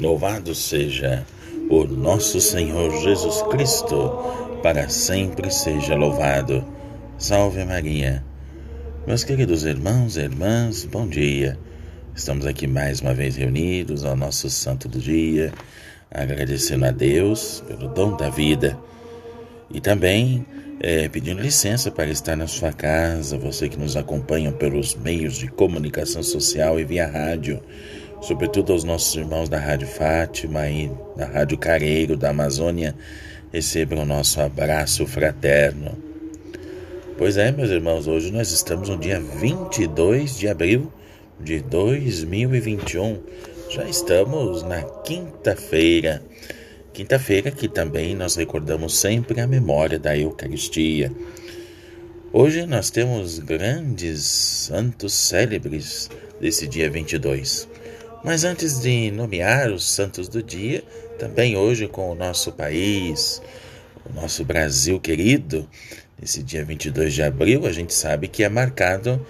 Louvado seja o nosso Senhor Jesus Cristo, para sempre seja louvado. Salve Maria. Meus queridos irmãos e irmãs, bom dia. Estamos aqui mais uma vez reunidos ao nosso santo do dia, agradecendo a Deus pelo dom da vida e também é, pedindo licença para estar na sua casa, você que nos acompanha pelos meios de comunicação social e via rádio sobretudo aos nossos irmãos da Rádio Fátima e da Rádio Careiro da Amazônia, recebam o nosso abraço fraterno. Pois é, meus irmãos, hoje nós estamos no dia 22 de abril de 2021. Já estamos na quinta-feira. Quinta-feira que também nós recordamos sempre a memória da Eucaristia. Hoje nós temos grandes santos célebres desse dia 22. Mas antes de nomear os santos do dia, também hoje com o nosso país, o nosso Brasil querido, nesse dia 22 de abril, a gente sabe que é marcado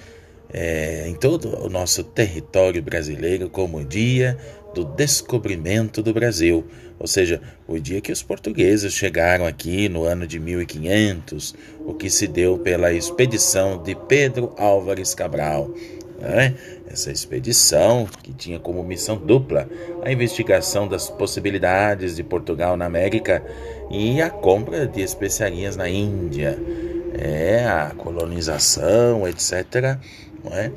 é, em todo o nosso território brasileiro como o dia do descobrimento do Brasil, ou seja, o dia que os portugueses chegaram aqui no ano de 1500, o que se deu pela expedição de Pedro Álvares Cabral, né? Essa expedição, que tinha como missão dupla a investigação das possibilidades de Portugal na América e a compra de especiarias na Índia, é, a colonização, etc. É?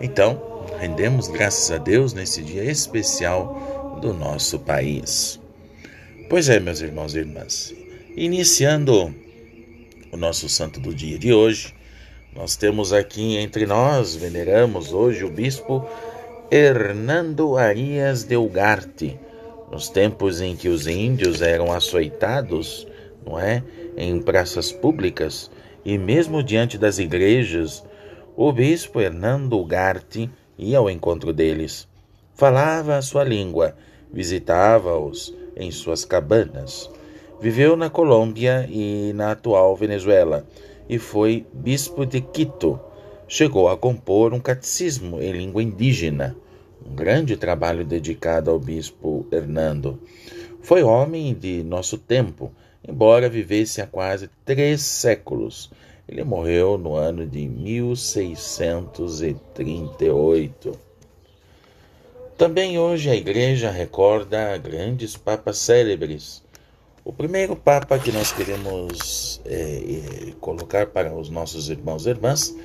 Então, rendemos graças a Deus nesse dia especial do nosso país. Pois é, meus irmãos e irmãs, iniciando o nosso santo do dia de hoje, nós temos aqui entre nós, veneramos hoje o bispo Hernando Arias de Ugarte. Nos tempos em que os índios eram açoitados, não é, em praças públicas e mesmo diante das igrejas, o bispo Hernando Ugarte ia ao encontro deles. Falava a sua língua, visitava-os em suas cabanas. Viveu na Colômbia e na atual Venezuela e foi bispo de Quito. Chegou a compor um catecismo em língua indígena, um grande trabalho dedicado ao bispo Hernando. Foi homem de nosso tempo, embora vivesse há quase três séculos. Ele morreu no ano de 1638. Também hoje a Igreja recorda grandes papas célebres o primeiro Papa que nós queremos é, colocar para os nossos irmãos e irmãs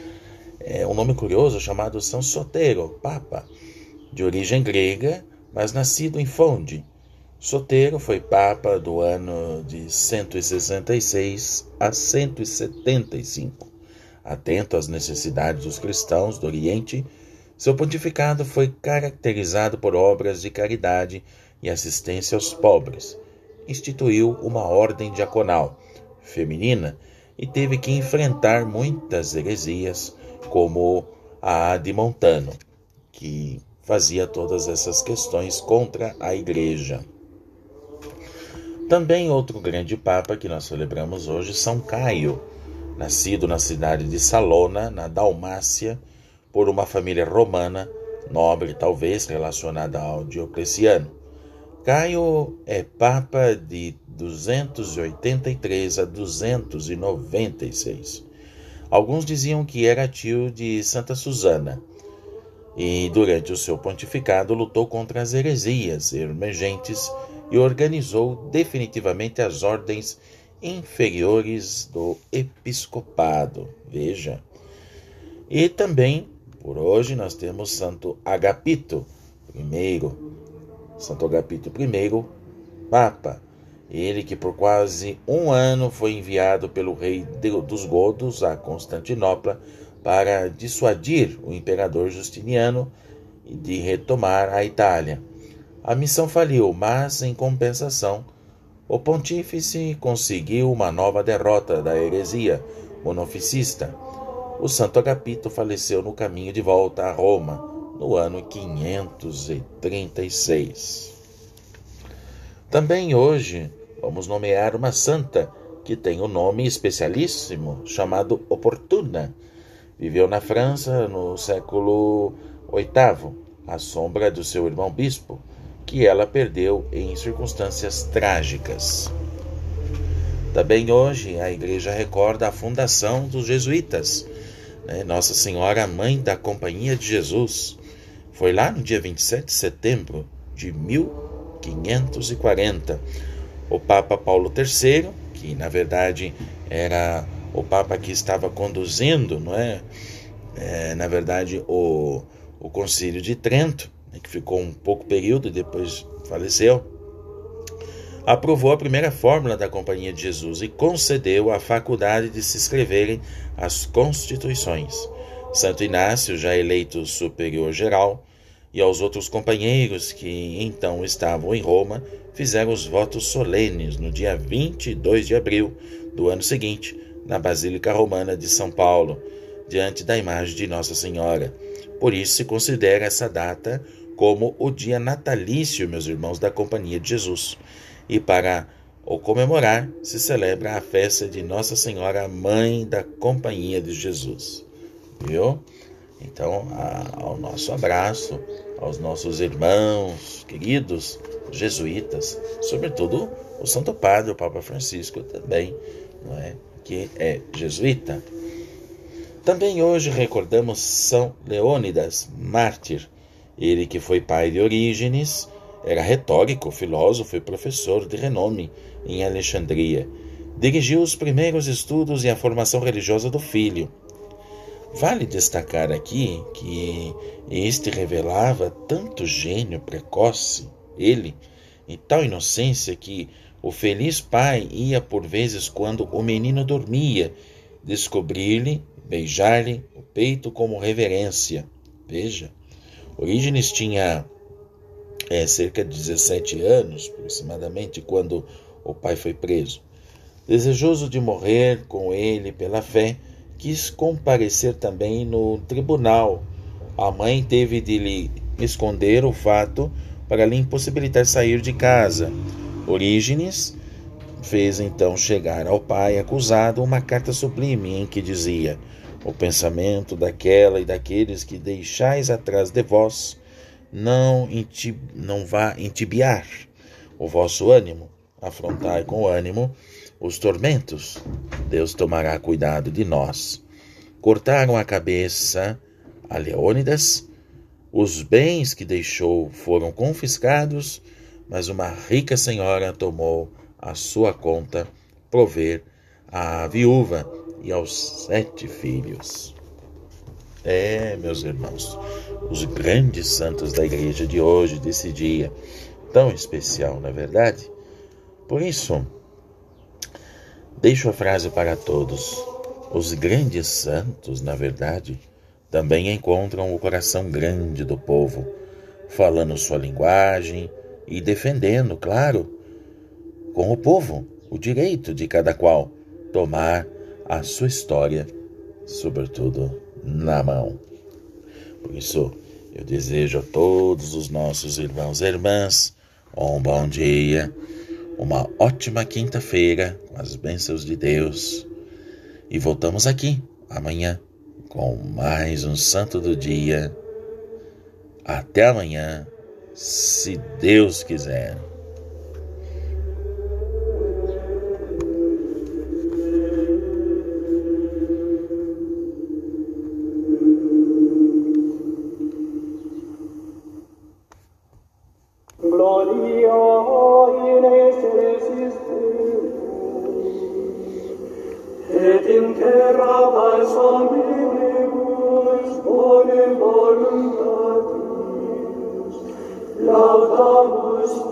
é um nome curioso chamado São Sotero, Papa, de origem grega, mas nascido em Fonde. Sotero foi Papa do ano de 166 a 175. Atento às necessidades dos cristãos do Oriente, seu pontificado foi caracterizado por obras de caridade e assistência aos pobres instituiu uma ordem diaconal feminina e teve que enfrentar muitas heresias, como a de Montano, que fazia todas essas questões contra a Igreja. Também outro grande papa que nós celebramos hoje, São Caio, nascido na cidade de Salona, na Dalmácia, por uma família romana, nobre talvez relacionada ao Diocleciano. Caio é Papa de 283 a 296. Alguns diziam que era tio de Santa Susana e, durante o seu pontificado, lutou contra as heresias emergentes e organizou definitivamente as ordens inferiores do episcopado. Veja. E também, por hoje, nós temos Santo Agapito, primeiro Santo Agapito I, Papa, ele que por quase um ano foi enviado pelo rei dos Godos a Constantinopla para dissuadir o imperador Justiniano de retomar a Itália. A missão faliu, mas, em compensação, o pontífice conseguiu uma nova derrota da heresia monoficista. O Santo Agapito faleceu no caminho de volta a Roma no ano 536. Também hoje vamos nomear uma santa que tem um nome especialíssimo chamado Oportuna. Viveu na França no século VIII, à sombra do seu irmão bispo, que ela perdeu em circunstâncias trágicas. Também hoje a igreja recorda a fundação dos jesuítas. Né? Nossa Senhora, mãe da Companhia de Jesus, foi lá no dia 27 de setembro de 1540. O Papa Paulo III, que na verdade era o Papa que estava conduzindo, não é? é na verdade, o, o Concílio de Trento, né, que ficou um pouco período e depois faleceu, aprovou a primeira fórmula da Companhia de Jesus e concedeu a faculdade de se escreverem as constituições. Santo Inácio, já eleito superior geral, e aos outros companheiros que então estavam em Roma, fizeram os votos solenes no dia 22 de abril do ano seguinte, na Basílica Romana de São Paulo, diante da imagem de Nossa Senhora. Por isso se considera essa data como o dia natalício, meus irmãos, da Companhia de Jesus e para o comemorar se celebra a festa de Nossa Senhora, Mãe da Companhia de Jesus. Viu? Então, a, ao nosso abraço, aos nossos irmãos queridos jesuítas, sobretudo o Santo Padre, o Papa Francisco também, não é? que é jesuíta. Também hoje recordamos São Leônidas, mártir, ele que foi pai de Orígenes, era retórico, filósofo e professor de renome em Alexandria. Dirigiu os primeiros estudos e a formação religiosa do filho. Vale destacar aqui que este revelava tanto gênio precoce, ele, e tal inocência que o feliz pai ia por vezes quando o menino dormia, descobrir-lhe, beijar-lhe o peito como reverência. Veja, Orígenes tinha é, cerca de 17 anos, aproximadamente, quando o pai foi preso. Desejoso de morrer com ele pela fé, quis comparecer também no tribunal. A mãe teve de lhe esconder o fato para lhe impossibilitar sair de casa. Orígenes fez então chegar ao pai acusado uma carta sublime em que dizia: O pensamento daquela e daqueles que deixais atrás de vós não, intib, não vá intibiar o vosso ânimo, afrontai com ânimo os tormentos. Deus tomará cuidado de nós. Cortaram a cabeça a Leônidas, os bens que deixou foram confiscados, mas uma rica senhora tomou a sua conta prover à viúva e aos sete filhos. É, meus irmãos, os grandes santos da igreja de hoje, desse dia tão especial, na é verdade? Por isso, deixo a frase para todos. Os grandes santos, na verdade, também encontram o coração grande do povo, falando sua linguagem e defendendo, claro, com o povo, o direito de cada qual tomar a sua história, sobretudo na mão. Por isso, eu desejo a todos os nossos irmãos e irmãs um bom dia, uma ótima quinta-feira com as bênçãos de Deus. E voltamos aqui amanhã com mais um Santo do Dia. Até amanhã, se Deus quiser. Laudamos